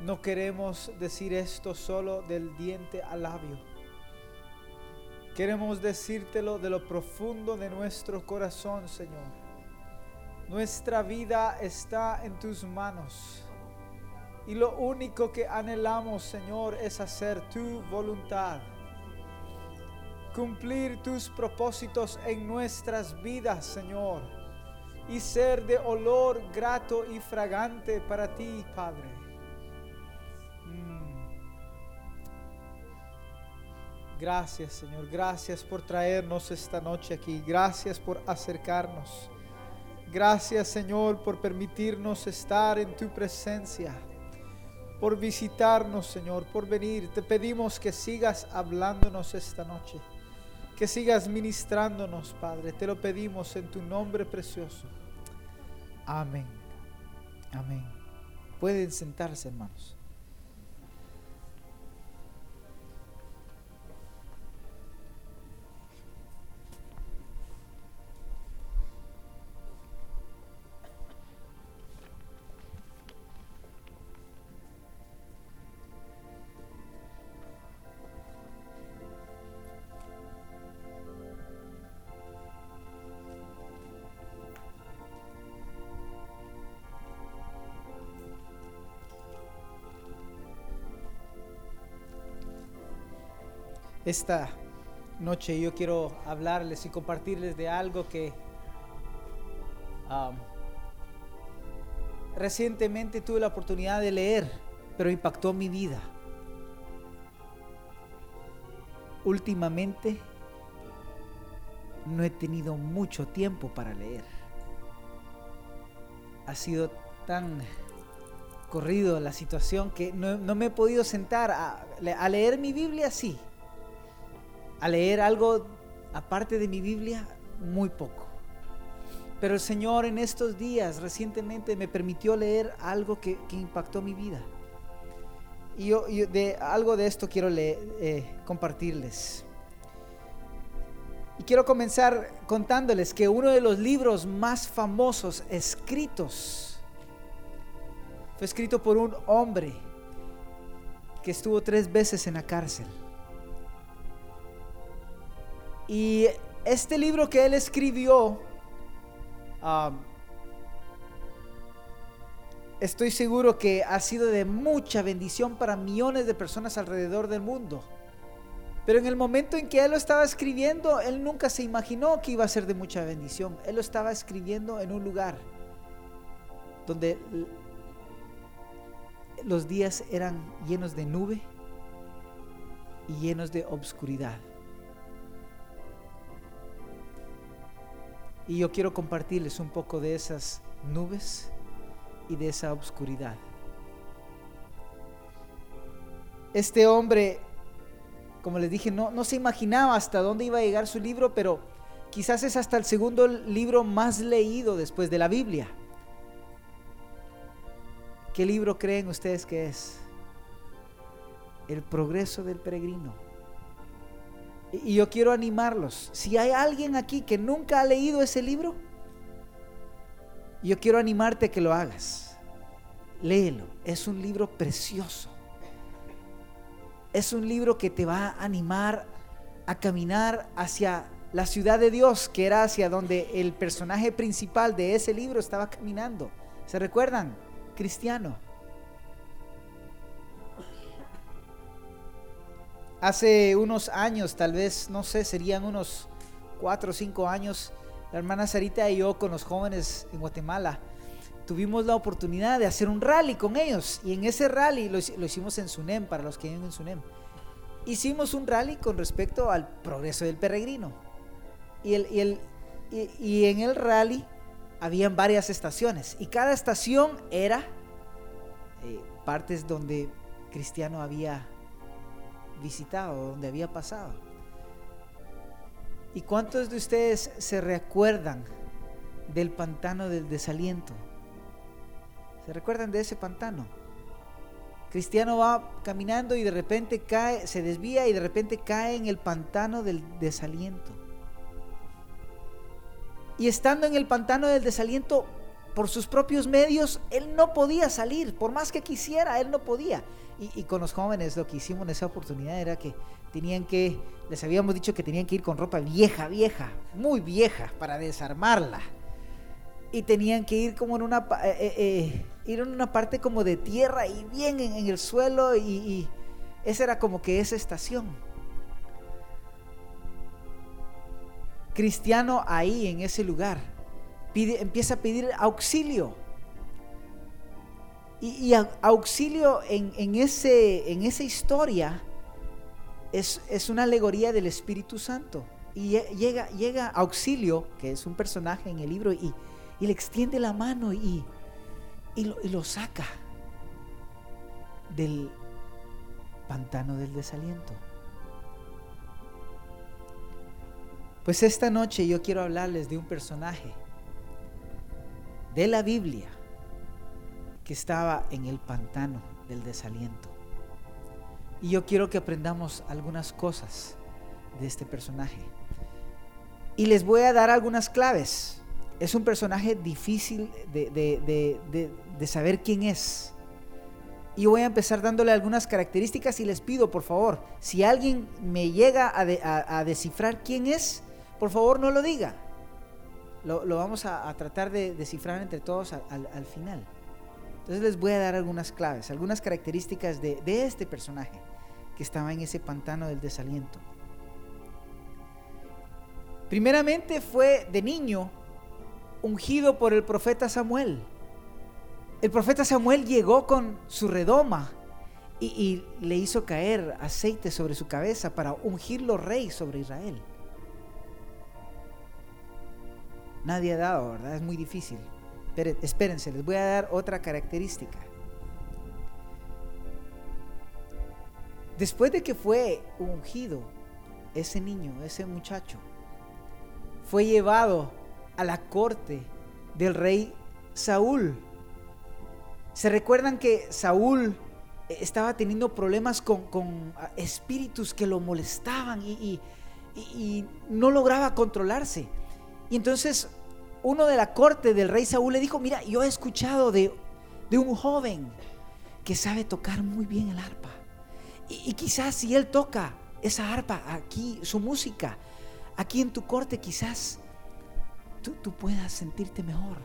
no queremos decir esto solo del diente al labio. Queremos decírtelo de lo profundo de nuestro corazón, Señor. Nuestra vida está en tus manos. Y lo único que anhelamos, Señor, es hacer tu voluntad. Cumplir tus propósitos en nuestras vidas, Señor. Y ser de olor grato y fragante para ti, Padre. Gracias, Señor. Gracias por traernos esta noche aquí. Gracias por acercarnos. Gracias, Señor, por permitirnos estar en tu presencia por visitarnos, Señor, por venir. Te pedimos que sigas hablándonos esta noche, que sigas ministrándonos, Padre. Te lo pedimos en tu nombre precioso. Amén. Amén. Pueden sentarse, hermanos. Esta noche yo quiero hablarles y compartirles de algo que recientemente tuve la oportunidad de leer, pero impactó mi vida. Últimamente no he tenido mucho tiempo para leer. Ha sido tan corrido la situación que no, me he podido sentar a, a leer mi Biblia así a leer algo aparte de mi Biblia, muy poco. Pero el Señor en estos días recientemente me permitió leer algo que, impactó mi vida. Y yo, de algo de esto quiero eh, compartirles. Y quiero comenzar contándoles que uno de los libros más famosos escritos fue escrito por un hombre que estuvo tres veces en la cárcel. Y este libro que él escribió, estoy seguro que ha sido de mucha bendición para millones de personas alrededor del mundo. Pero en el momento en que él lo estaba escribiendo, él nunca se imaginó que iba a ser de mucha bendición. Él lo estaba escribiendo en un lugar donde los días eran llenos de nube y llenos de obscuridad. Y yo quiero compartirles un poco de esas nubes y de esa oscuridad. Este hombre, como les dije, no, no se imaginaba hasta dónde iba a llegar su libro, pero quizás es hasta el segundo libro más leído después de la Biblia. ¿Qué libro creen ustedes que es? El progreso del peregrino. Y yo quiero animarlos. Si hay alguien aquí que nunca ha leído ese libro, yo quiero animarte a que lo hagas. Léelo. Es un libro precioso. Es un libro que te va a animar a caminar hacia la ciudad de Dios, que era hacia donde el personaje principal de ese libro estaba caminando. ¿Se recuerdan? Cristiano. Hace unos años, tal vez, no sé, serían unos cuatro o cinco años, la hermana Sarita y yo con los jóvenes en Guatemala tuvimos la oportunidad de hacer un rally con ellos. Y en ese rally lo, hicimos en Sunem, para los que viven en Sunem. Hicimos un rally con respecto al progreso del peregrino. Y, en el rally habían varias estaciones. Y cada estación era eh, partes donde Cristiano había visitado, donde había pasado. ¿Y cuántos de ustedes se recuerdan del pantano del desaliento? ¿Se recuerdan de ese pantano? Cristiano va caminando y de repente cae, se desvía y de repente cae en el pantano del desaliento. Y estando en el pantano del desaliento, por sus propios medios, él no podía salir, por más que quisiera, él no podía. Y, con los jóvenes lo que hicimos en esa oportunidad era que tenían que, les habíamos dicho que tenían que ir con ropa vieja, vieja, muy vieja, para desarmarla. Y tenían que ir como en una, eh, eh, eh, una parte como de tierra y bien en, el suelo y, y esa era como que esa estación. Cristiano ahí en ese lugar empieza a pedir auxilio y, auxilio en, ese, en esa historia es, una alegoría del Espíritu Santo. Y llega, llega auxilio, que es un personaje en el libro, y, le extiende la mano y, y lo saca del pantano del desaliento. Pues esta noche yo quiero hablarles de un personaje de la Biblia que estaba en el pantano del desaliento. Y yo quiero que aprendamos algunas cosas de este personaje. Y les voy a dar algunas claves. Es un personaje difícil de, saber quién es. Y voy a empezar dándole algunas características y les pido, por favor, si alguien me llega a, descifrar quién es, por favor no lo diga. Lo, vamos a, tratar de descifrar entre todos al final. Entonces les voy a dar algunas claves, algunas características de, este personaje que estaba en ese pantano del desaliento. Primeramente fue de niño ungido por el profeta Samuel. El profeta Samuel llegó con su redoma y, y, le hizo caer aceite sobre su cabeza para ungirlo rey sobre Israel. Nadie ha dado, ¿verdad? Es muy difícil espérense, les voy a dar otra característica. Después de que fue ungido, ese niño, ese muchacho, fue llevado a la corte del rey Saúl. ¿Se recuerdan que Saúl estaba teniendo problemas con, espíritus que lo molestaban y, y no lograba controlarse? Y entonces uno de la corte del rey Saúl le dijo, mira, yo he escuchado de, un joven que sabe tocar muy bien el arpa. Y, quizás si él toca esa arpa aquí, su música, aquí en tu corte, quizás tú, puedas sentirte mejor.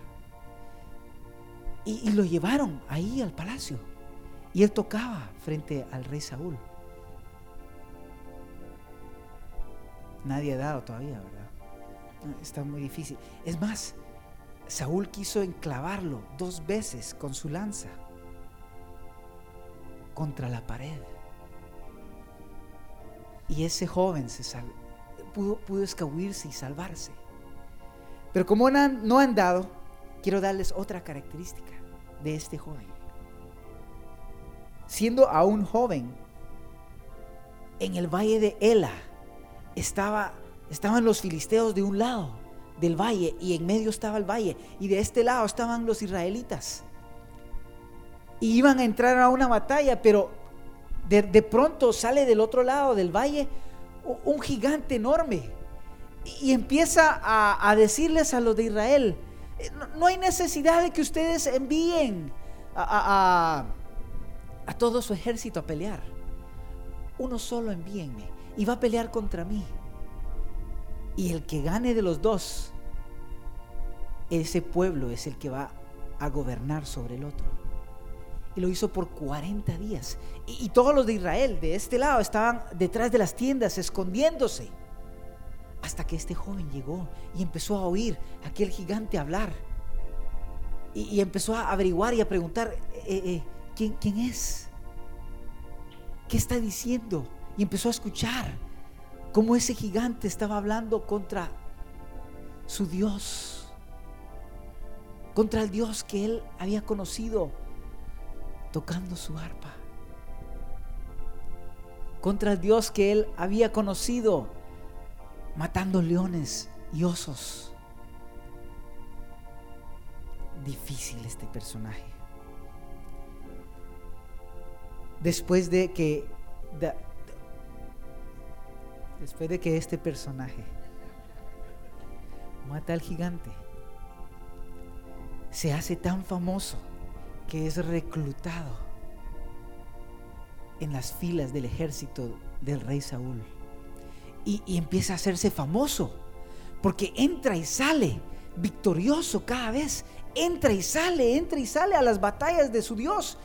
Y, y, lo llevaron ahí al palacio. Y él tocaba frente al rey Saúl. Nadie ha dado todavía, ¿verdad? Está muy difícil. Es más, Saúl quiso enclavarlo dos veces con su lanza contra la pared. Y ese joven se pudo, pudo y salvarse. Pero como no han dado, quiero darles otra característica de este joven. Siendo aún joven, en el valle de Ela estaba Estaban los filisteos de un lado del valle y en medio estaba el valle y de este lado estaban los israelitas. Y iban a entrar a una batalla, pero de, pronto sale del otro lado del valle un gigante enorme y empieza a, decirles a los de Israel, eh, no, hay necesidad de que ustedes envíen a, a todo su ejército a pelear. Uno solo envíenme y va a pelear contra mí. Y el que gane de los dos, ese pueblo es el que va a gobernar sobre el otro. Y lo hizo por 40 días. Y, todos los de Israel de este lado estaban detrás de las tiendas escondiéndose. Hasta que este joven llegó y empezó a oír a aquel gigante hablar. Y, empezó a averiguar y a preguntar, eh, eh, ¿quién, ¿quién es? ¿Qué está diciendo? Y empezó a escuchar cómo ese gigante estaba hablando contra su Dios, contra el Dios que él había conocido tocando su arpa, contra el Dios que él había conocido matando leones y osos. Difícil este personaje. Después de que después de que este personaje mata al gigante, se hace tan famoso que es reclutado en las filas del ejército del rey Saúl. Y, empieza a hacerse famoso, porque entra y sale victorioso cada vez, entra y sale, entra y sale a las batallas de su Dios,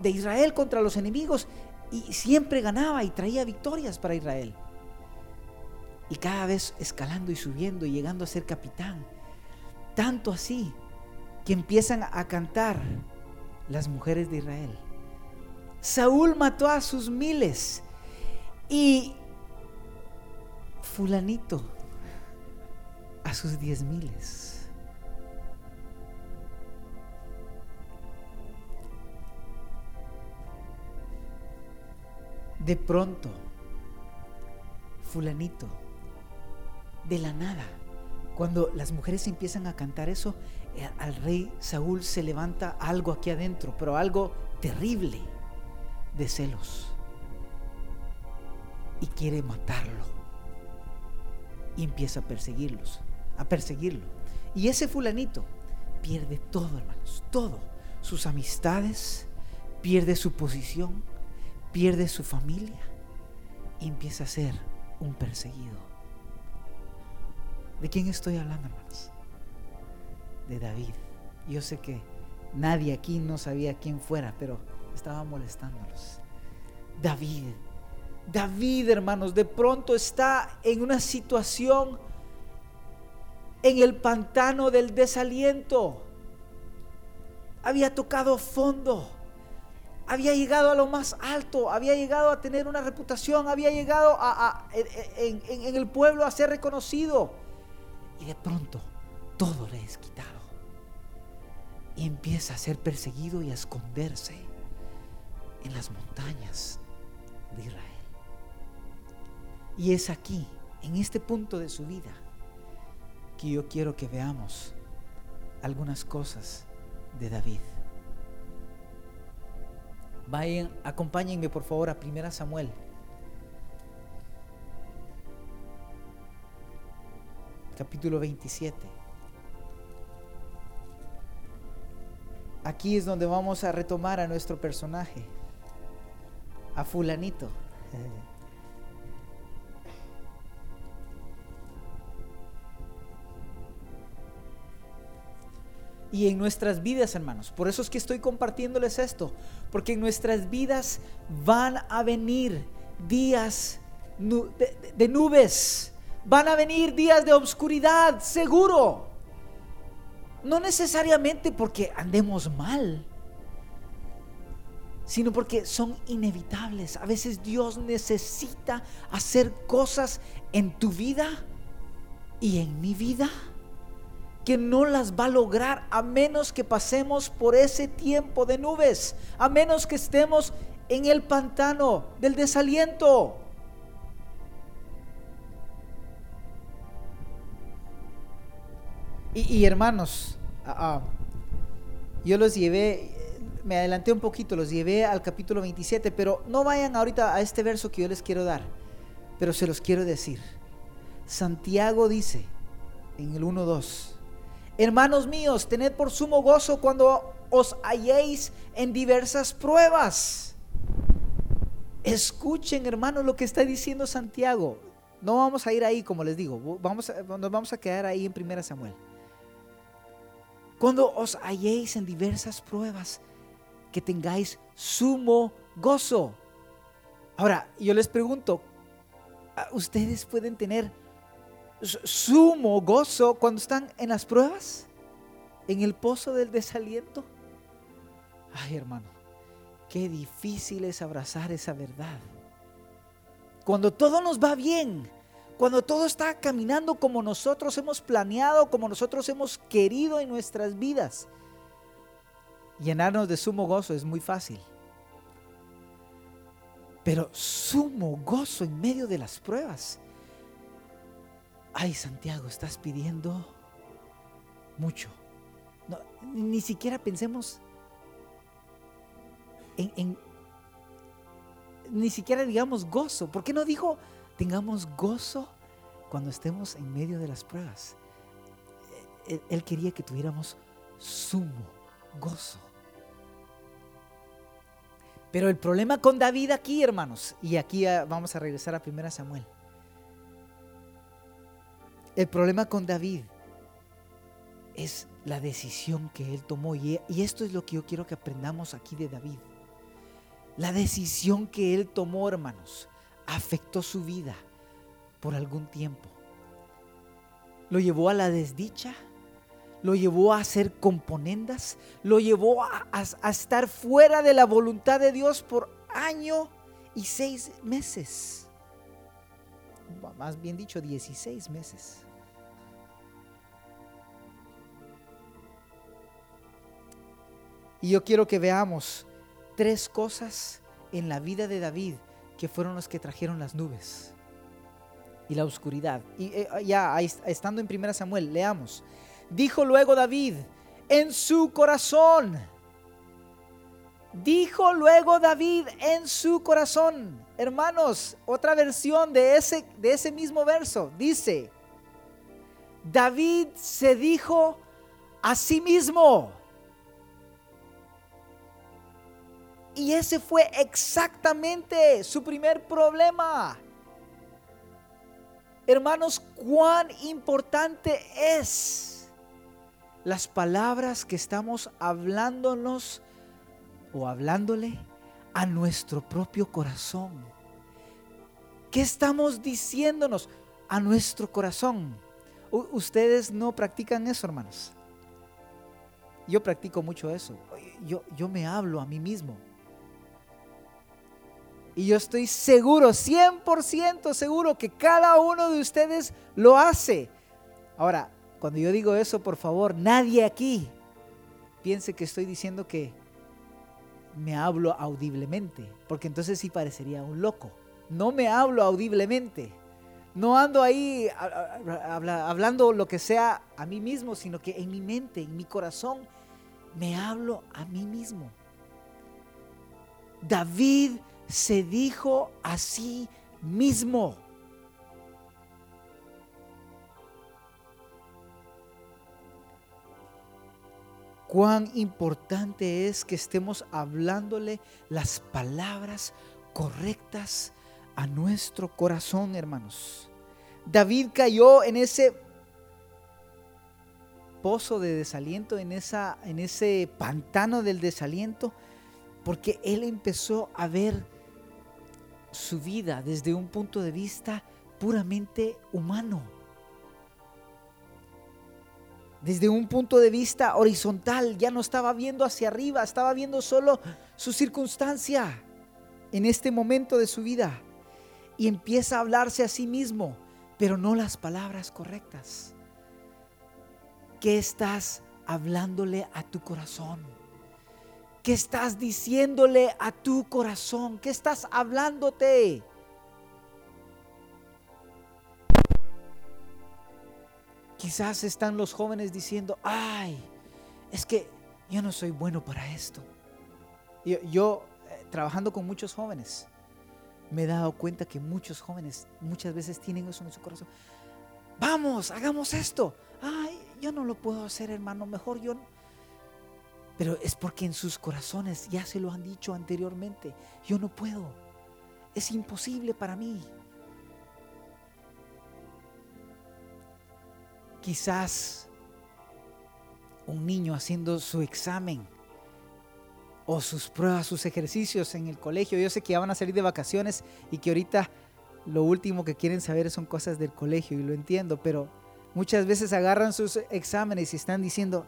de Israel contra los enemigos, y siempre ganaba y traía victorias para Israel. Y cada vez escalando y subiendo y llegando a ser capitán. Tanto así que empiezan a cantar las mujeres de Israel. Saúl mató a sus miles y fulanito a sus diez miles. De pronto, fulanito, de la nada, cuando las mujeres empiezan a cantar eso, eh, al rey Saúl se levanta algo aquí adentro, pero algo terrible de celos. Y quiere matarlo. Y empieza a perseguirlos, a perseguirlo. Y ese fulanito pierde todo, hermanos, todo. Sus amistades, pierde su posición, pierde su familia y empieza a ser un perseguido. ¿De quién estoy hablando, hermanos? De David. Yo sé que nadie aquí no sabía quién fuera, pero estaba molestándolos. David. David, hermanos, de pronto está en una situación en el pantano del desaliento. Había tocado fondo. Había llegado a lo más alto, había llegado a tener una reputación, había llegado a, en, el pueblo a ser reconocido y de pronto todo le es quitado. Y empieza a ser perseguido y a esconderse en las montañas de Israel. Y es aquí, en este punto de su vida, que yo quiero que veamos algunas cosas de David. Vayan, acompáñenme por favor a 1 Samuel capítulo 27. Aquí es donde vamos a retomar a nuestro personaje, a fulanito. Y en nuestras vidas, hermanos, por eso es que estoy compartiéndoles esto, porque en nuestras vidas van a venir días de, nubes, Van a venir días de obscuridad, seguro. No necesariamente porque andemos mal, sino porque son inevitables. A veces Dios necesita hacer cosas en tu vida y en mi vida que no las va a lograr a menos que pasemos por ese tiempo de nubes, a menos que estemos en el pantano del desaliento. Y, hermanos, ah, ah, yo los llevé, me adelanté un poquito, los llevé al capítulo 27, pero no vayan ahorita a este verso que yo les quiero dar, pero se los quiero decir. Santiago dice en el 1.2, hermanos míos, tened por sumo gozo cuando os halléis en diversas pruebas. Escuchen, hermanos, lo que está diciendo Santiago. No vamos a ir ahí, como les digo, vamos nos vamos a quedar ahí en 1 Samuel. Cuando os halléis en diversas pruebas, que tengáis sumo gozo. Ahora, yo les pregunto, ¿ustedes pueden tener sumo gozo cuando están en las pruebas? ¿En el pozo del desaliento? Ay, hermano, qué difícil es abrazar esa verdad. Cuando todo nos va bien, cuando todo está caminando como nosotros hemos planeado, como nosotros hemos querido en nuestras vidas, llenarnos de sumo gozo es muy fácil. Pero sumo gozo en medio de las pruebas. Ay, Santiago, estás pidiendo mucho. ni siquiera pensemos en, en, ni siquiera digamos gozo. ¿Por qué no dijo tengamos gozo cuando estemos en medio de las pruebas. Él, quería que tuviéramos sumo gozo. Pero el problema con David aquí, hermanos, y aquí ah, vamos a regresar a 1 Samuel. El problema con David es la decisión que él tomó. Y esto es lo que yo quiero que aprendamos aquí de David. La decisión que él tomó, hermanos, afectó su vida por algún tiempo. Lo llevó a la desdicha, lo llevó a hacer componendas, lo llevó a, estar fuera de la voluntad de Dios por año y seis meses. Más bien dicho, 16 meses. Y yo quiero que veamos tres cosas en la vida de David que fueron los que trajeron las nubes y la oscuridad. Y eh, ya estando en 1 Samuel, leamos. Dijo luego David en su corazón. Dijo luego David en su corazón. Hermanos, otra versión de ese, de ese mismo verso dice, David se dijo a sí mismo. Y ese fue exactamente su primer problema. Hermanos, cuán importante es las palabras que estamos hablándonos o hablándole a nuestro propio corazón. ¿Qué estamos diciéndonos a nuestro corazón? ustedes no practican eso, hermanos. Yo practico mucho eso. Yo, yo me hablo a mí mismo. Y yo estoy seguro, 100% seguro que cada uno de ustedes lo hace. Ahora, cuando yo digo eso, por favor, nadie aquí piense que estoy diciendo que me hablo audiblemente, porque entonces sí parecería un loco. No me hablo audiblemente. No ando ahí hablando lo que sea a mí mismo, sino que en mi mente, en mi corazón, me hablo a mí mismo. David se dijo a sí mismo. cuán importante es que estemos hablándole las palabras correctas a nuestro corazón, hermanos. David cayó en ese pozo de desaliento, en, esa, en ese pantano del desaliento, porque él empezó a ver su vida desde un punto de vista puramente humano desde un punto de vista horizontal, ya no estaba viendo hacia arriba, estaba viendo solo su circunstancia en este momento de su vida. Y empieza a hablarse a sí mismo, pero no las palabras correctas. ¿Qué estás hablándole a tu corazón? ¿Qué estás diciéndole a tu corazón? ¿Qué estás hablándote? Quizás están los jóvenes diciendo, ay, es que yo no soy bueno para esto. Yo, eh, trabajando con muchos jóvenes, me he dado cuenta que muchos jóvenes muchas veces tienen eso en su corazón. Vamos, hagamos esto. Ay, yo no lo puedo hacer, hermano, mejor yo. Pero es porque en sus corazones ya se lo han dicho anteriormente. Yo no puedo. Es imposible para mí. quizás un niño haciendo su examen o sus pruebas, sus ejercicios en el colegio. Yo sé que ya van a salir de vacaciones y que ahorita lo último que quieren saber son cosas del colegio y lo entiendo, pero muchas veces agarran sus exámenes y están diciendo,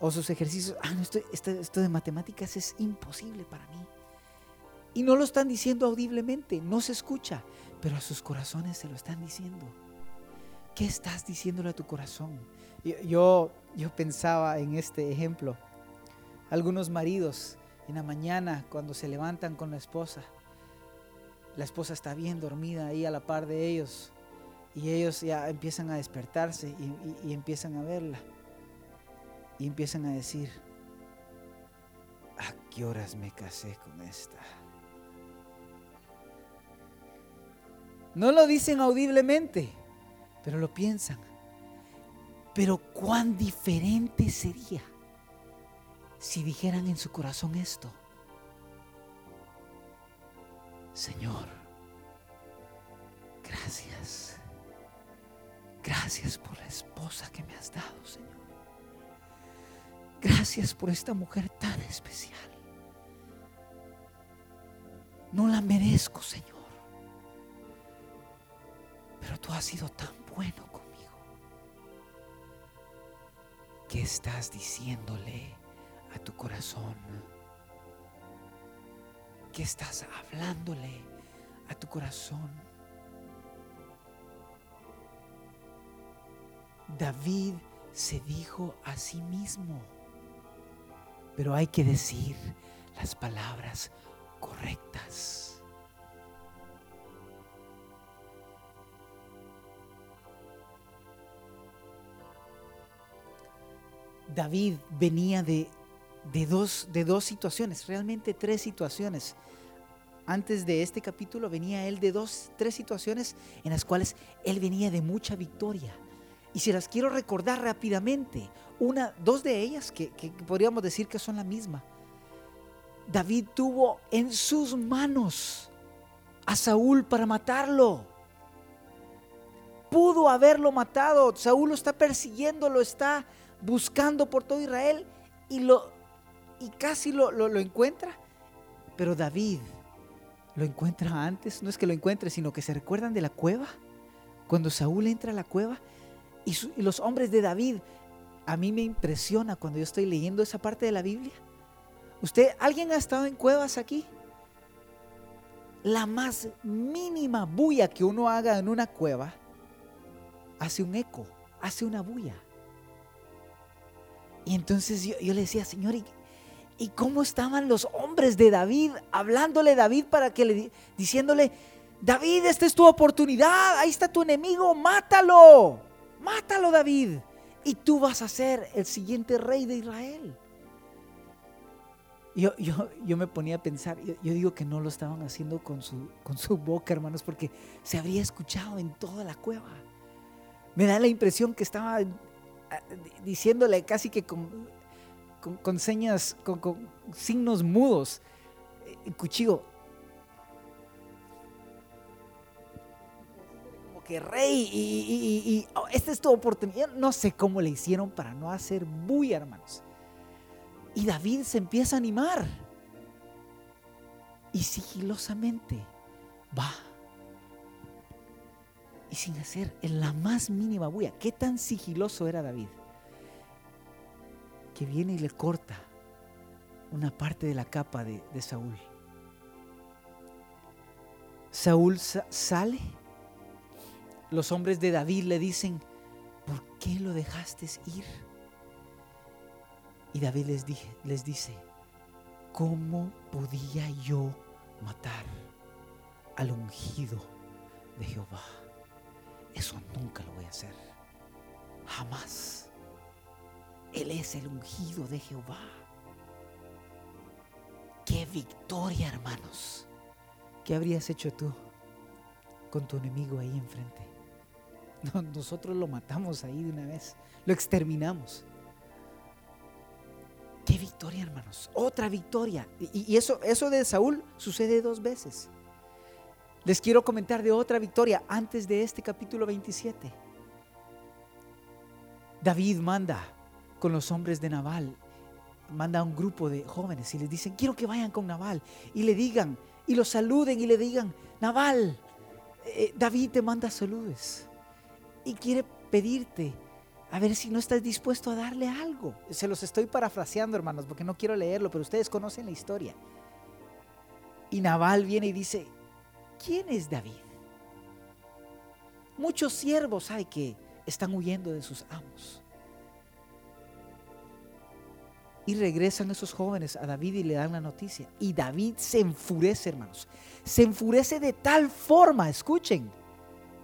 o sus ejercicios, ah, no, esto, esto de matemáticas es imposible para mí. Y no lo están diciendo audiblemente, no se escucha, pero a sus corazones se lo están diciendo. ¿Qué estás diciéndole a tu corazón? Yo, yo pensaba en este ejemplo. Algunos maridos en la mañana cuando se levantan con la esposa, la esposa está bien dormida ahí a la par de ellos y ellos ya empiezan a despertarse y, y empiezan a verla y empiezan a decir, ¿a qué horas me casé con esta? No lo dicen audiblemente, pero lo piensan. Pero cuán diferente sería si dijeran en su corazón esto? Señor, gracias. Gracias por la esposa que me has dado, Señor. Gracias por esta mujer tan especial. No la merezco, Señor. Pero tú has sido tan bueno conmigo. ¿Qué estás diciéndole a tu corazón? ¿Qué estás hablándole a tu corazón? David se dijo a sí mismo, pero hay que decir las palabras correctas. David venía de, dos, de dos situaciones, realmente tres situaciones. Antes de este capítulo venía él de dos, tres situaciones en las cuales él venía de mucha victoria. Y si las quiero recordar rápidamente, una, dos de ellas que, que podríamos decir que son la misma. David tuvo en sus manos a Saúl para matarlo. Pudo haberlo matado. Saúl lo está persiguiendo, lo está buscando por todo Israel y, lo, y casi lo, lo, encuentra. Pero David lo encuentra antes, no es que lo encuentre, sino que se recuerdan de la cueva. Cuando Saúl entra a la cueva y, y los hombres de David, a mí me impresiona cuando yo estoy leyendo esa parte de la Biblia. ¿Usted, alguien ha estado en cuevas aquí? La más mínima bulla que uno haga en una cueva hace un eco, hace una bulla. Y entonces yo, le decía, Señor, ¿y, cómo estaban los hombres de David hablándole a David para que le diciéndole, David, esta es tu oportunidad, ahí está tu enemigo, mátalo, mátalo David, y tú vas a ser el siguiente rey de Israel. Yo, yo, yo me ponía a pensar, yo, digo que no lo estaban haciendo con su, con su boca, hermanos, porque se habría escuchado en toda la cueva. Me da la impresión que estaba diciéndole casi que con, con, señas, con, signos mudos, eh, cuchillo. Rey, y, oh, esta es tu oportunidad. No sé cómo le hicieron para no hacer bulla, hermanos. Y David se empieza a animar. Y sigilosamente va y sin hacer en la más mínima bulla. ¿Qué tan sigiloso era David? Que viene y le corta una parte de la capa de, Saúl. Saúl sale. Los hombres de David le dicen, ¿por qué lo dejaste ir? Y David les, les dice, ¿cómo podía yo matar al ungido de Jehová? Eso nunca lo voy a hacer. Jamás. Él es el ungido de Jehová. Qué victoria, hermanos. ¿Qué habrías hecho tú con tu enemigo ahí enfrente? nosotros lo matamos ahí de una vez. Lo exterminamos. Qué victoria, hermanos. Otra victoria. Y, eso, eso de Saúl sucede dos veces. Les quiero comentar de otra victoria antes de este capítulo 27. David manda con los hombres de Naval, manda a un grupo de jóvenes y les dicen, quiero que vayan con Naval y le digan, y lo saluden y le digan, Naval, eh, David te manda saludos y quiere pedirte a ver si no estás dispuesto a darle algo. Se los estoy parafraseando, hermanos, porque no quiero leerlo, pero ustedes conocen la historia. Y Naval viene y dice, ¿quién es David? Muchos siervos hay que están huyendo de sus amos. Y regresan esos jóvenes a David y le dan la noticia. Y David se enfurece, hermanos. Se enfurece de tal forma, escuchen,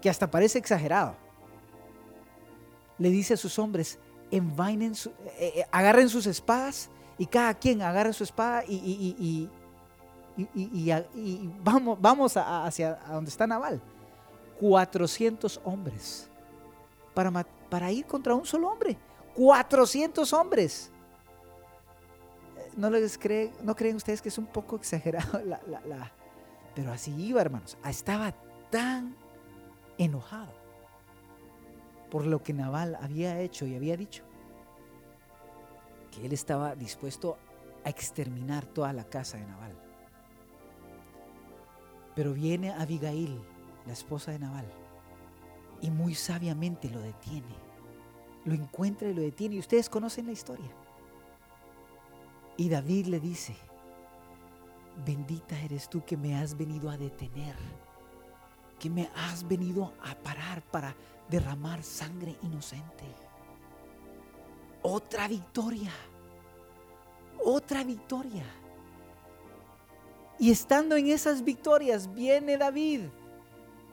que hasta parece exagerado. Le dice a sus hombres, envainen eh, eh, agarren sus espadas y cada quien agarre su espada y, vamos, vamos hacia donde está Naval. 400 hombres para, ir contra un solo hombre. 400 hombres. no les cree, no creen ustedes que es un poco exagerado la, pero así iba, hermanos. Estaba tan enojado por lo que Naval había hecho y había dicho que él estaba dispuesto a exterminar toda la casa de Naval. Pero viene Abigail, la esposa de Naval, y muy sabiamente lo detiene. Lo encuentra y lo detiene. Y ustedes conocen la historia. Y David le dice, bendita eres tú que me has venido a detener, que me has venido a parar para derramar sangre inocente. Otra victoria, otra victoria. Y estando en esas victorias viene David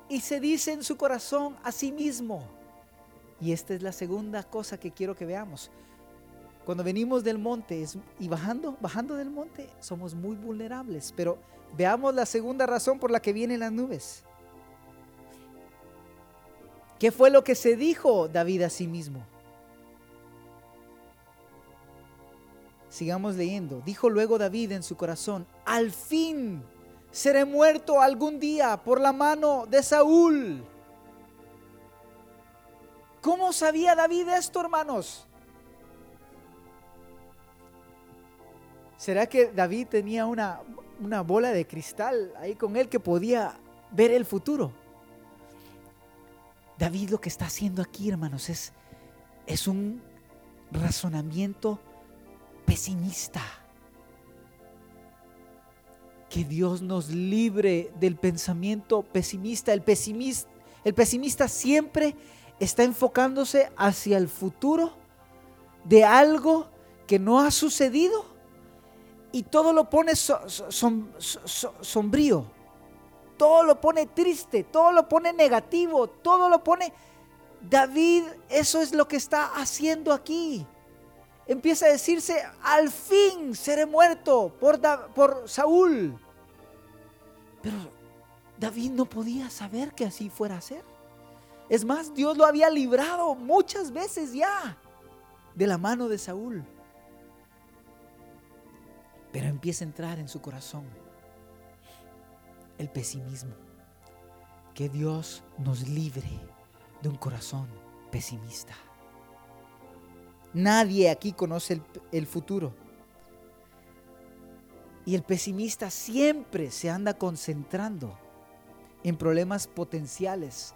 y se dice en su corazón a sí mismo, y esta es la segunda cosa que quiero que veamos, cuando venimos del monte y bajando, bajando del monte, somos muy vulnerables. Pero veamos la segunda razón por la que vienen las nubes. ¿Qué fue lo que se dijo David a sí mismo? Sigamos leyendo. Dijo luego David en su corazón, al fin seré muerto algún día por la mano de Saúl. ¿Cómo sabía David esto, hermanos? ¿Será que David tenía una, bola de cristal ahí con él que podía ver el futuro? David lo que está haciendo aquí, hermanos, es, es un razonamiento pesimista. Que Dios nos libre del pensamiento pesimista. El pesimista, el pesimista siempre está enfocándose hacia el futuro de algo que no ha sucedido y todo lo pone sombrío, todo lo pone triste, todo lo pone negativo, todo lo pone... David, eso es lo que está haciendo aquí. Empieza a decirse, al fin seré muerto por, por Saúl. Pero David no podía saber que así fuera a ser. Es más, Dios lo había librado muchas veces ya de la mano de Saúl. Pero empieza a entrar en su corazón el pesimismo. Que Dios nos libre de un corazón pesimista. Nadie aquí conoce el, futuro. Y el pesimista siempre se anda concentrando en problemas potenciales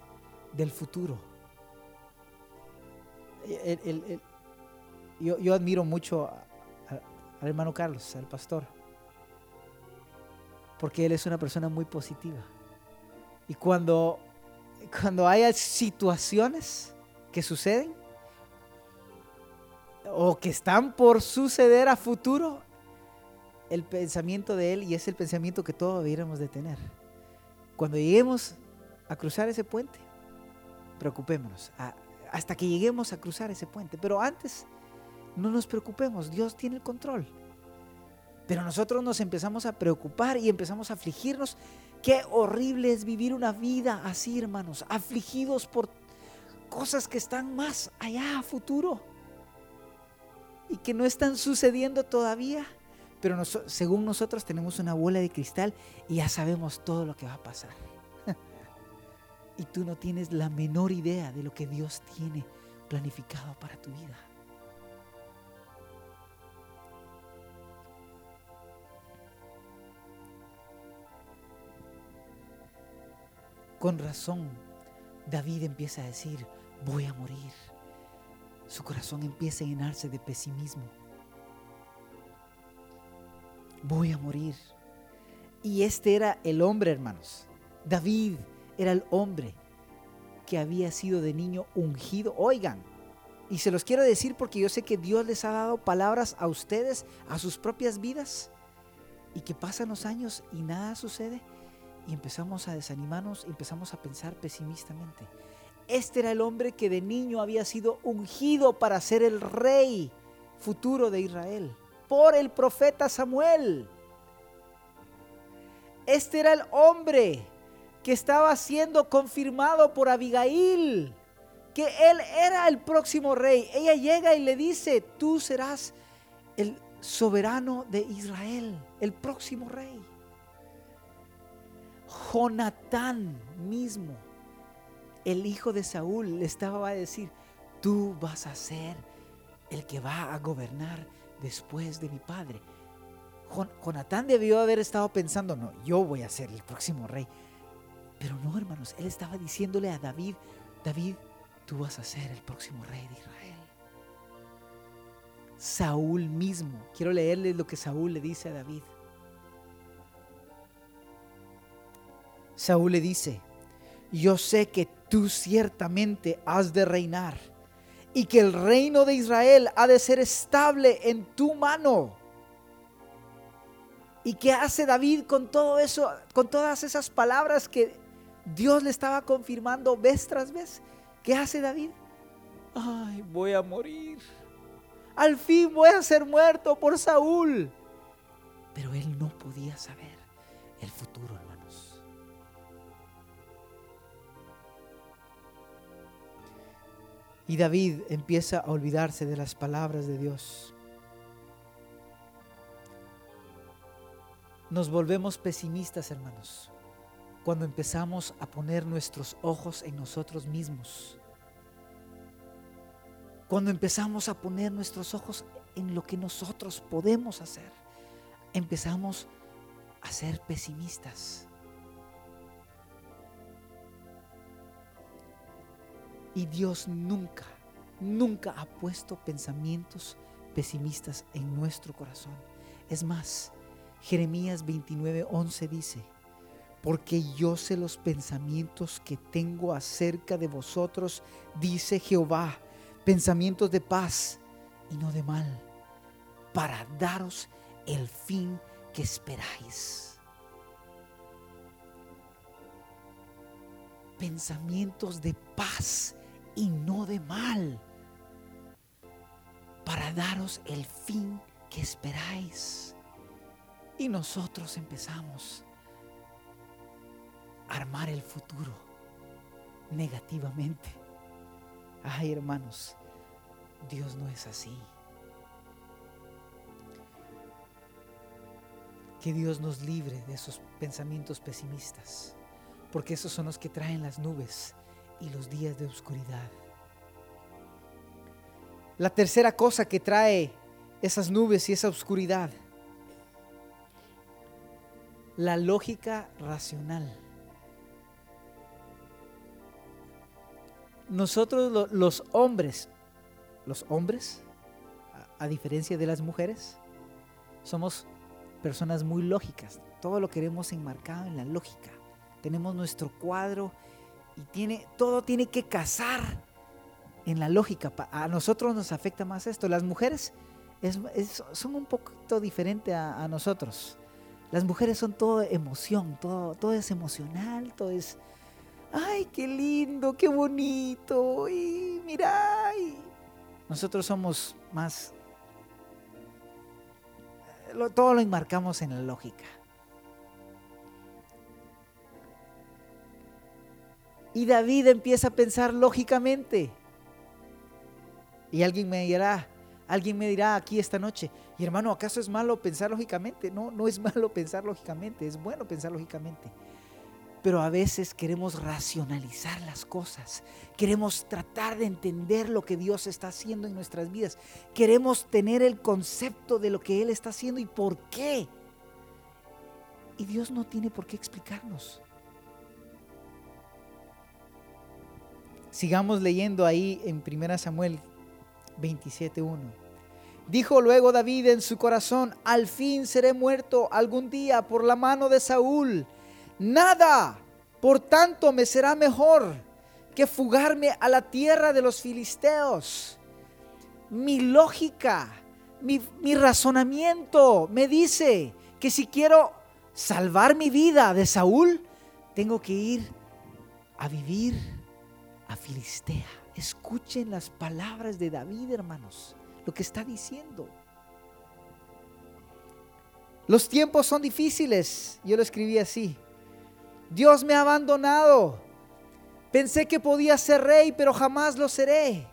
del futuro. yo, admiro mucho al hermano Carlos, al pastor, porque él es una persona muy positiva. Y cuando, cuando haya situaciones que suceden o que están por suceder a futuro, el pensamiento de él, y es el pensamiento que todos debiéramos de tener, cuando lleguemos a cruzar ese puente, preocupémonos, hasta que lleguemos a cruzar ese puente, pero antes no nos preocupemos, Dios tiene el control. Pero nosotros nos empezamos a preocupar y empezamos a afligirnos. Qué horrible es vivir una vida así, hermanos, afligidos por cosas que están más allá a futuro y que no están sucediendo todavía. Pero según nosotros tenemos una bola de cristal y ya sabemos todo lo que va a pasar. y tú no tienes la menor idea de lo que Dios tiene planificado para tu vida. Con razón, David empieza a decir, voy a morir. Su corazón empieza a llenarse de pesimismo. Voy a morir. Y este era el hombre, hermanos. David era el hombre que había sido de niño ungido. Oigan, y se los quiero decir porque yo sé que Dios les ha dado palabras a ustedes, a sus propias vidas, y que pasan los años y nada sucede y empezamos a desanimarnos empezamos a pensar pesimistamente. Este era el hombre que de niño había sido ungido para ser el rey futuro de Israel por el profeta Samuel. Este era el hombre que estaba siendo confirmado por Abigail, que él era el próximo rey. Ella llega y le dice, tú serás el, soberano de Israel, el próximo rey. Jonatán mismo, el hijo de Saúl, le estaba a decir, tú vas a ser el que va a gobernar después de mi padre. Jonatán debió haber estado pensando, no, yo voy a ser el próximo rey. Pero no, hermanos, él estaba diciéndole a David, David, tú vas a ser el próximo rey de Israel. Saúl mismo, quiero leerles lo que Saúl le dice a David. Saúl le dice, yo sé que tú ciertamente has de reinar y que el reino de Israel ha de ser estable en tu mano. ¿Y qué hace David con todo eso, con todas esas palabras que Dios le estaba confirmando vez tras vez? ¿Qué hace David? Ay, voy a morir. Al fin voy a ser muerto por Saúl. Pero él no podía saber el futuro, Y David empieza a olvidarse de las palabras de Dios. Nos volvemos pesimistas, hermanos, cuando empezamos a poner nuestros ojos en nosotros mismos. Cuando empezamos a poner nuestros ojos en lo que nosotros podemos hacer, empezamos a ser pesimistas. Y Dios nunca, nunca ha puesto pensamientos pesimistas en nuestro corazón. Es más, Jeremías 29:11 dice, porque yo sé los pensamientos que tengo acerca de vosotros, dice Jehová, pensamientos de paz y no de mal, para daros el fin que esperáis. Pensamientos de paz y no de mal, para daros el fin que esperáis. Y nosotros empezamos a armar el futuro negativamente. Ay, hermanos, Dios no es así. Que Dios nos libre de esos pensamientos pesimistas, porque esos son los que traen las nubes y los días de oscuridad. La tercera cosa que trae esas nubes y esa oscuridad la lógica racional. Nosotros los hombres, los hombres, a, diferencia de las mujeres, somos personas muy lógicas. Todo lo queremos enmarcado en la lógica. Tenemos nuestro cuadro y tiene, todo tiene que casar en la lógica. A nosotros nos afecta más esto. Las mujeres son un poquito diferentes a nosotros. Las mujeres son todo emoción, todo, todo es emocional, todo es, ay, qué lindo, qué bonito, y mira, nosotros somos más, eh, todo lo enmarcamos en la lógica. Y David empieza a pensar lógicamente. Y alguien me dirá, alguien me dirá aquí esta noche, y hermano, ¿acaso es malo pensar lógicamente? No, no es malo pensar lógicamente, es bueno pensar lógicamente. Pero a veces queremos racionalizar las cosas, queremos tratar de entender lo que Dios está haciendo en nuestras vidas, queremos tener el concepto de lo que Él está haciendo y por qué. Y Dios no tiene por qué explicarnos. Sigamos leyendo ahí en 1 Samuel 27.1. Dijo luego David en su corazón, al fin seré muerto algún día por la mano de Saúl. Nada, por tanto, me será mejor que fugarme a la tierra de los filisteos. Mi lógica, mi, mi razonamiento me dice que si quiero salvar mi vida de Saúl, tengo que ir a vivir a Filistea. Escuchen las palabras de David, hermanos lo que está diciendo. Los tiempos son difíciles. Yo lo escribí así. Dios me ha abandonado. Pensé que podía ser rey, pero jamás lo seré.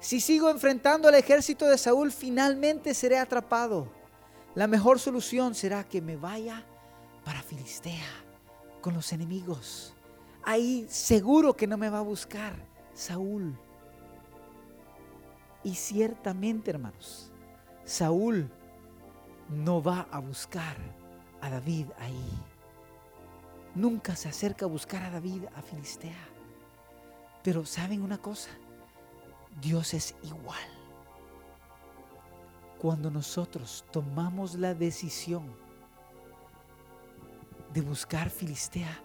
Si sigo enfrentando al ejército de Saúl, finalmente seré atrapado. La mejor solución será que me vaya para Filistea con los enemigos. Ahí seguro que no me va a buscar Saúl. Y ciertamente, hermanos, Saúl no va a buscar a David ahí. Nunca se acerca a buscar a David a Filistea. Pero saben una cosa, Dios es igual. Cuando nosotros tomamos la decisión de buscar Filistea,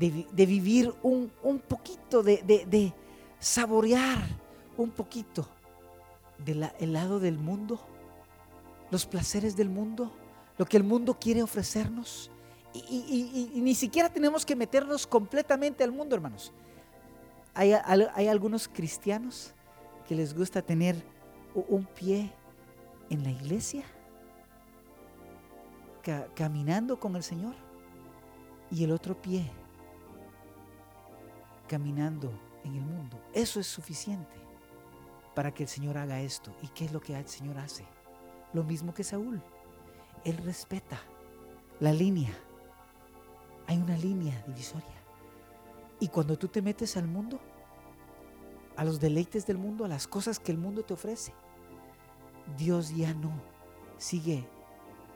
de, vivir un, poquito, de, de, saborear un poquito del lado del mundo, los placeres del mundo, lo que el mundo quiere ofrecernos. Y, ni siquiera tenemos que meternos completamente al mundo, hermanos. Hay, hay algunos cristianos que les gusta tener un pie en la iglesia, caminando con el Señor, y el otro pie caminando en el mundo. Eso es suficiente para que el Señor haga esto. ¿Y qué es lo que el Señor hace? Lo mismo que Saúl. Él respeta la línea. Hay una línea divisoria. Y cuando tú te metes al mundo, a los deleites del mundo, a las cosas que el mundo te ofrece, Dios ya no sigue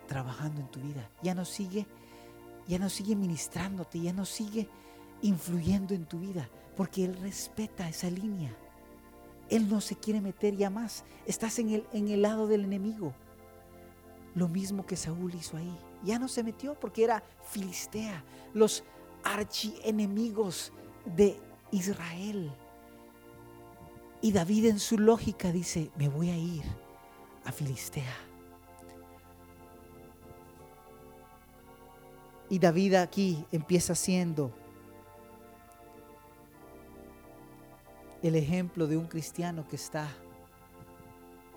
trabajando en tu vida, ya no sigue, ya no sigue ministrándote, ya no sigue influyendo en tu vida, porque Él respeta esa línea. Él no se quiere meter ya más. Estás en el, en el lado del enemigo. Lo mismo que Saúl hizo ahí. Ya no se metió porque era Filistea, los archienemigos de Israel. Y David en su lógica dice, me voy a ir a Filistea. Y David aquí empieza siendo el ejemplo de un cristiano que está,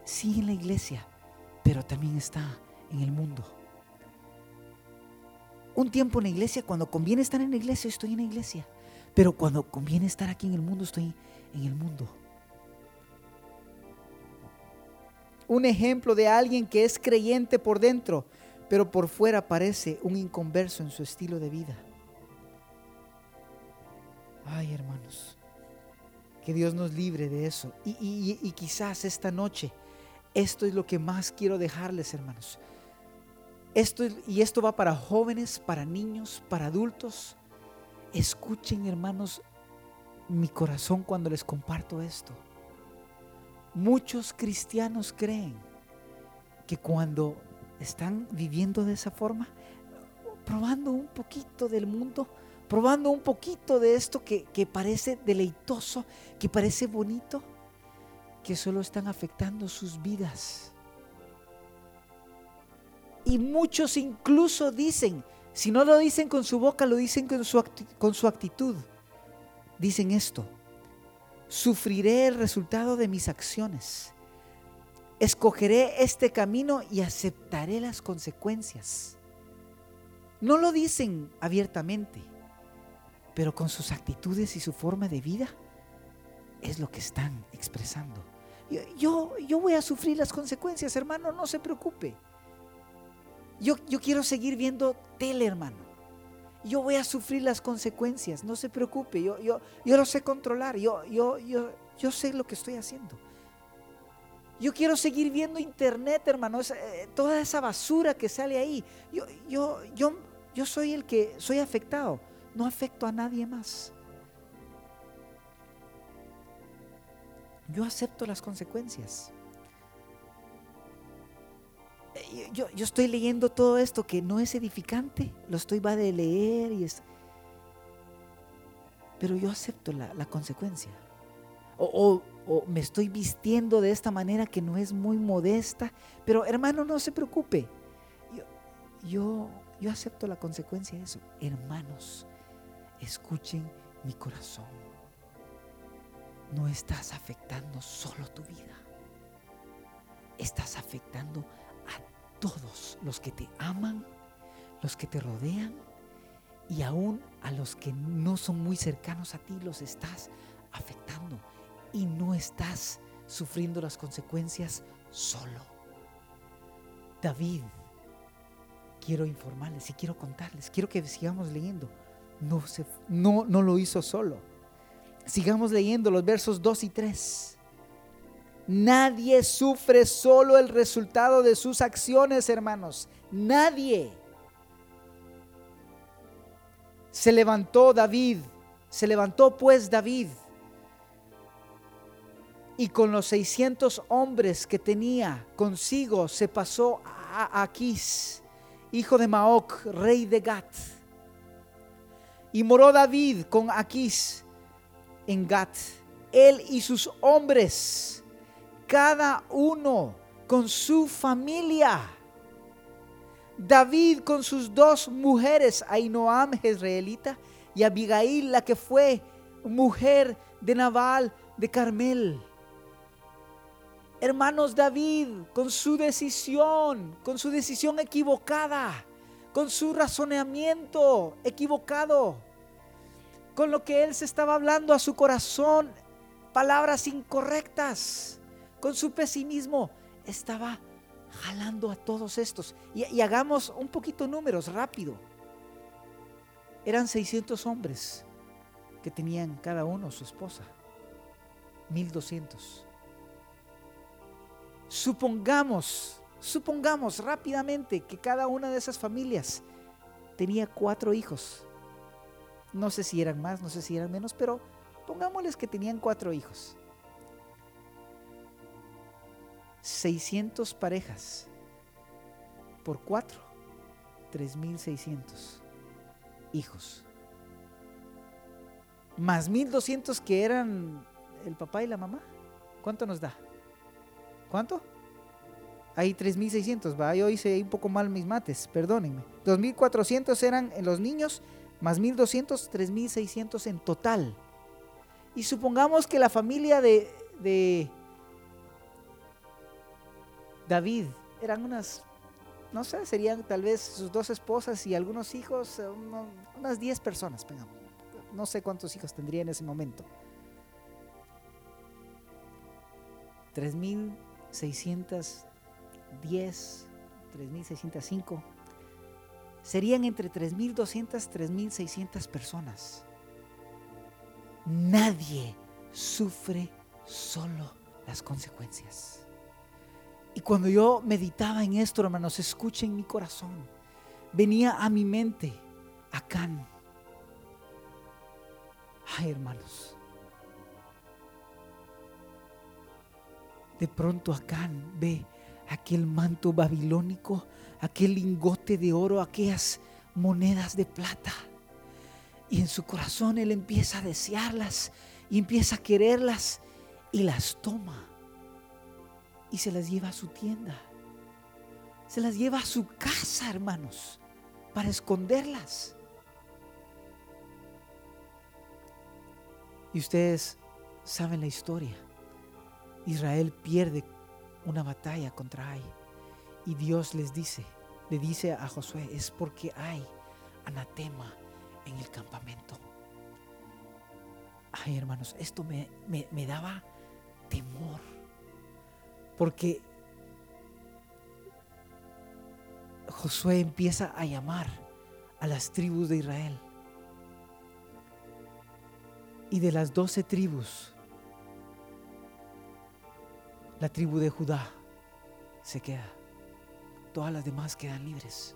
sí en la iglesia, pero también está en el mundo. Un tiempo en la iglesia, cuando conviene estar en la iglesia, estoy en la iglesia. Pero cuando conviene estar aquí en el mundo, estoy en el mundo. Un ejemplo de alguien que es creyente por dentro, pero por fuera parece un inconverso en su estilo de vida. Ay, hermanos. Que Dios nos libre de eso. Y, quizás esta noche, esto es lo que más quiero dejarles, hermanos. Esto, y esto va para jóvenes, para niños, para adultos. Escuchen, hermanos, mi corazón cuando les comparto esto. Muchos cristianos creen que cuando están viviendo de esa forma, probando un poquito del mundo, probando un poquito de esto que, parece deleitoso, que parece bonito, que solo están afectando sus vidas. Y muchos incluso dicen, si no lo dicen con su boca, lo dicen con su, con su actitud. Dicen esto, sufriré el resultado de mis acciones. Escogeré este camino y aceptaré las consecuencias. No lo dicen abiertamente pero con sus actitudes y su forma de vida es lo que están expresando. Yo, yo, voy a sufrir las consecuencias, hermano, no se preocupe. Yo, yo quiero seguir viendo tele, hermano. Yo voy a sufrir las consecuencias, no se preocupe, yo, yo, yo lo sé controlar, yo, yo, yo, yo sé lo que estoy haciendo. Yo quiero seguir viendo internet, hermano, eh, toda esa basura que sale ahí. Yo, yo, yo, yo soy el que soy afectado no afecto a nadie más. Yo acepto las consecuencias. Eh, yo, estoy leyendo todo esto que no es edificante, lo estoy va de leer y es... Pero yo acepto la, consecuencia. O, me estoy vistiendo de esta manera que no es muy modesta. Pero hermano, no se preocupe. Yo, yo, yo acepto la consecuencia de eso. Hermanos, escuchen mi corazón. No estás afectando solo tu vida. Estás afectando a todos los que te aman, los que te rodean y aún a los que no son muy cercanos a ti los estás afectando y no estás sufriendo las consecuencias solo. David quiero informarles y quiero contarles, quiero que sigamos leyendo. No, se, no, no lo hizo solo. Sigamos leyendo los versos 2 y 3. Nadie sufre solo el resultado de sus acciones, hermanos. Nadie. Se levantó David, se levantó pues David y con los 600 hombres que tenía consigo se pasó a Aquís, hijo de Maoc, rey de Gat. Y moró David con Aquís en Gat, él y sus hombres, cada uno con su familia. David con sus dos mujeres, Ainoam Jezreelita y Abigail, la que fue mujer de Nabal de Carmel. Hermanos, David, con su decisión, con su decisión equivocada, con su razonamiento equivocado, con lo que él se estaba hablando a su corazón, palabras incorrectas, con su pesimismo, estaba jalando a todos estos. Y, hagamos un poquito números rápido. Eran 600 hombres que tenían cada uno su esposa. 1200. Supongamos, supongamos rápidamente que cada una de esas familias tenía cuatro hijos. No sé si eran más, no sé si eran menos, pero pongámosles que tenían cuatro hijos. 600 parejas por cuatro, 3600 hijos. Más 1200 que eran el papá y la mamá. ¿Cuánto nos da? ¿Cuánto? Hay 3.600, va, yo hice un poco mal mis mates, perdónenme. 2.400 eran los niños, más 1.200, 3.600 en total. Y supongamos que la familia de, David eran unas, no sé, serían tal vez sus dos esposas y algunos hijos, eh, unas 10 personas, No sé cuántos hijos tendría en ese momento. 3.000 610, 3605, serían entre 3200, 3600 personas. Nadie sufre solo las consecuencias. Y cuando yo meditaba en esto, hermanos, escuchen mi corazón. Venía a mi mente Acán. Ay, hermanos, De pronto Acán ve aquel manto babilónico, aquel lingote de oro, aquellas monedas de plata. Y en su corazón él empieza a desearlas y empieza a quererlas y las toma y se las lleva a su tienda. Se las lleva a su casa, hermanos, para esconderlas. Y ustedes saben la historia. Israel pierde una batalla contra Ai. Y Dios les dice, le dice a Josué, es porque hay anatema en el campamento. Ay, hermanos, esto me, me daba temor. Porque Josué empieza a llamar a las tribus de Israel. Y de las doce tribus, la tribu de Judá se queda. Todas las demás quedan libres,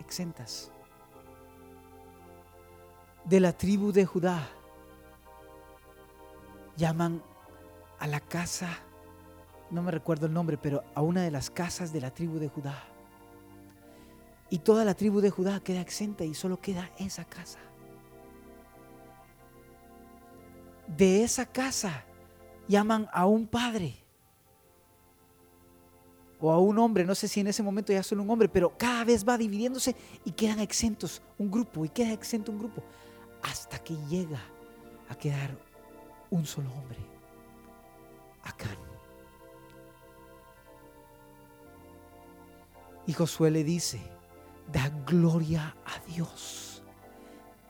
exentas. De la tribu de Judá llaman a la casa, no me recuerdo el nombre, pero a una de las casas de la tribu de Judá. Y toda la tribu de Judá queda exenta y solo queda esa casa. De esa casa llaman a un padre o a un hombre, no sé si en ese momento ya solo un hombre, pero cada vez va dividiéndose y quedan exentos un grupo y queda exento un grupo, hasta que llega a quedar un solo hombre, Acán. Y Josué le dice, da gloria a Dios,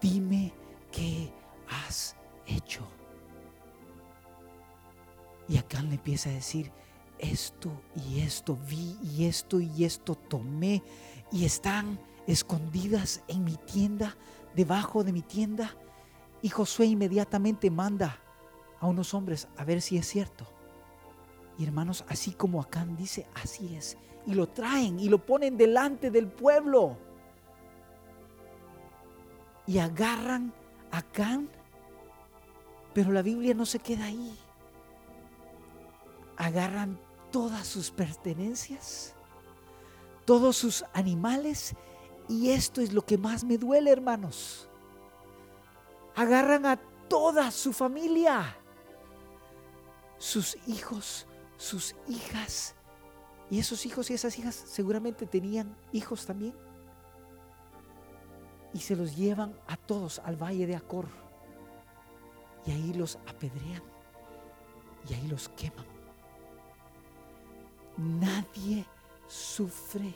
dime qué has hecho. Y Acán le empieza a decir, esto y esto vi y esto y esto tomé y están escondidas en mi tienda, debajo de mi tienda. Y Josué inmediatamente manda a unos hombres a ver si es cierto. Y hermanos, así como Acán dice, así es. Y lo traen y lo ponen delante del pueblo. Y agarran Acán. Pero la Biblia no se queda ahí. Agarran todas sus pertenencias, todos sus animales. Y esto es lo que más me duele, hermanos. Agarran a toda su familia, sus hijos, sus hijas. Y esos hijos y esas hijas seguramente tenían hijos también. Y se los llevan a todos al valle de Acor. Y ahí los apedrean. Y ahí los queman. Nadie sufre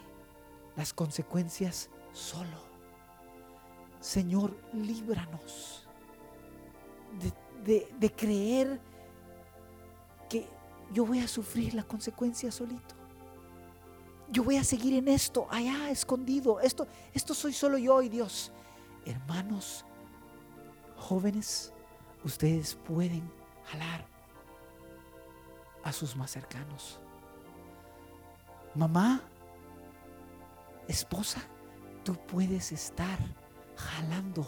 las consecuencias solo. Señor, líbranos de, de, creer que yo voy a sufrir la consecuencia solito. Yo voy a seguir en esto, allá escondido. Esto, esto soy solo yo y Dios. Hermanos, jóvenes, ustedes pueden jalar a sus más cercanos. Mamá, esposa, tú puedes estar jalando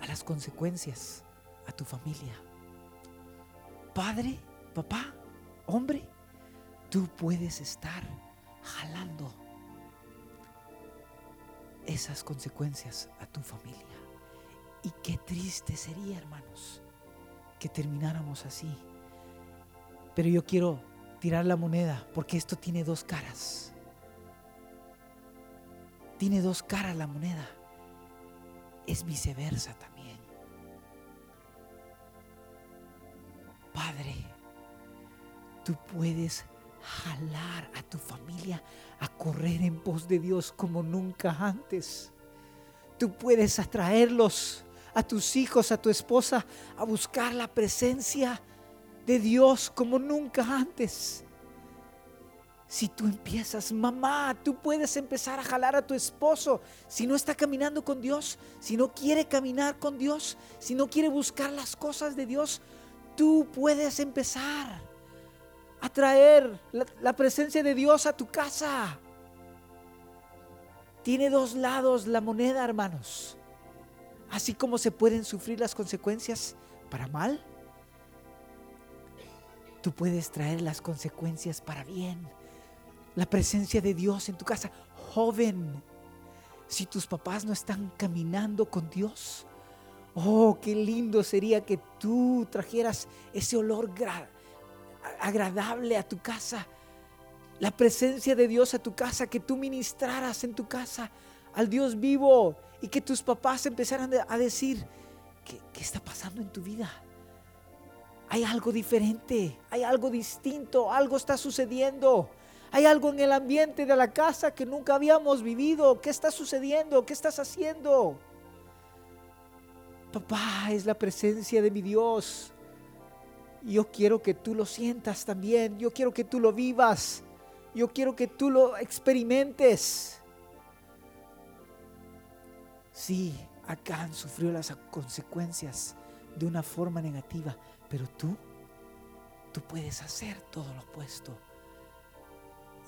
a las consecuencias a tu familia. Padre, papá, hombre, tú puedes estar jalando esas consecuencias a tu familia. Y qué triste sería, hermanos, que termináramos así. Pero yo quiero tirar la moneda, porque esto tiene dos caras. Tiene dos caras la moneda. Es viceversa también. Padre, tú puedes jalar a tu familia a correr en pos de Dios como nunca antes. Tú puedes atraerlos a tus hijos, a tu esposa, a buscar la presencia de Dios como nunca antes. Si tú empiezas, mamá, tú puedes empezar a jalar a tu esposo. Si no está caminando con Dios, si no quiere caminar con Dios, si no quiere buscar las cosas de Dios, tú puedes empezar a traer la, presencia de Dios a tu casa. Tiene dos lados la moneda, hermanos. Así como se pueden sufrir las consecuencias para mal, tú puedes traer las consecuencias para bien. La presencia de Dios en tu casa. Joven, si tus papás no están caminando con Dios, oh, qué lindo sería que tú trajeras ese olor agradable a tu casa. La presencia de Dios a tu casa, que tú ministraras en tu casa al Dios vivo y que tus papás empezaran a decir, ¿qué, qué está pasando en tu vida? Hay algo diferente, hay algo distinto, algo está sucediendo. Hay algo en el ambiente de la casa que nunca habíamos vivido. ¿Qué está sucediendo? ¿Qué estás haciendo? Papá, es la presencia de mi Dios. Yo quiero que tú lo sientas también. Yo quiero que tú lo vivas. Yo quiero que tú lo experimentes. Sí, Acán sufrió las consecuencias de una forma negativa, pero tú, tú puedes hacer todo lo opuesto.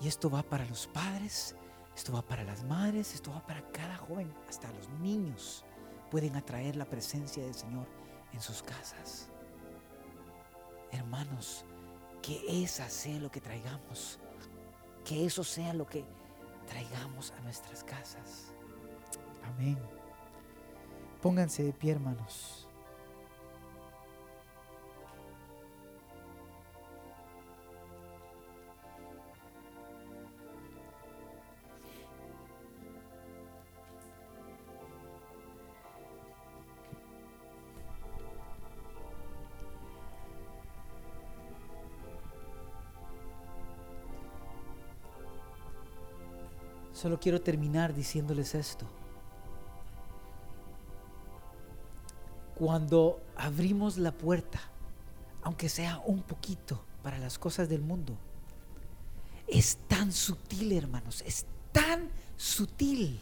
Y esto va para los padres, esto va para las madres, esto va para cada joven, hasta los niños pueden atraer la presencia del Señor en sus casas. Hermanos, que esa sea lo que traigamos, que eso sea lo que traigamos a nuestras casas. Amén. Pónganse de pie, hermanos. Solo quiero terminar diciéndoles esto. Cuando abrimos la puerta, aunque sea un poquito para las cosas del mundo, es tan sutil, hermanos, es tan sutil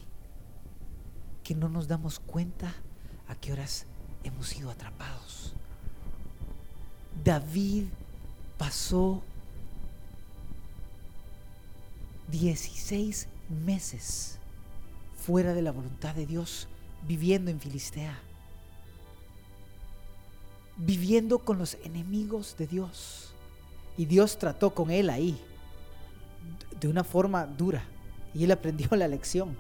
que no nos damos cuenta a qué horas hemos sido atrapados. David pasó 16 meses fuera de la voluntad de Dios, viviendo en Filistea, viviendo con los enemigos de Dios. Y Dios trató con él ahí, de una forma dura, y él aprendió la lección.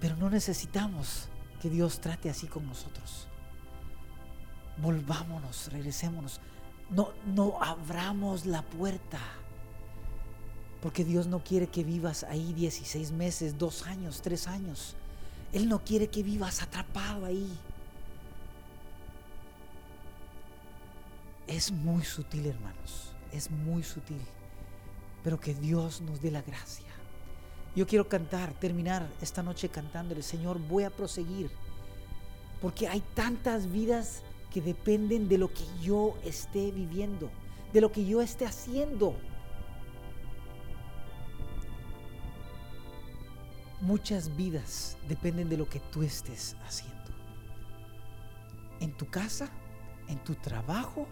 Pero no necesitamos que Dios trate así con nosotros. Volvámonos, regresémonos. No, no abramos la puerta. Porque Dios no quiere que vivas ahí 16 meses, dos años, tres años. Él no quiere que vivas atrapado ahí. Es muy sutil, hermanos. Es muy sutil. Pero que Dios nos dé la gracia. Yo quiero cantar, terminar esta noche cantándole, Señor, voy a proseguir. Porque hay tantas vidas que dependen de lo que yo esté viviendo, de lo que yo esté haciendo. Muchas vidas dependen de lo que tú estés haciendo. En tu casa, en tu trabajo,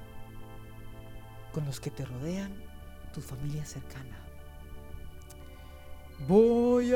con los que te rodean, tu familia cercana. Voy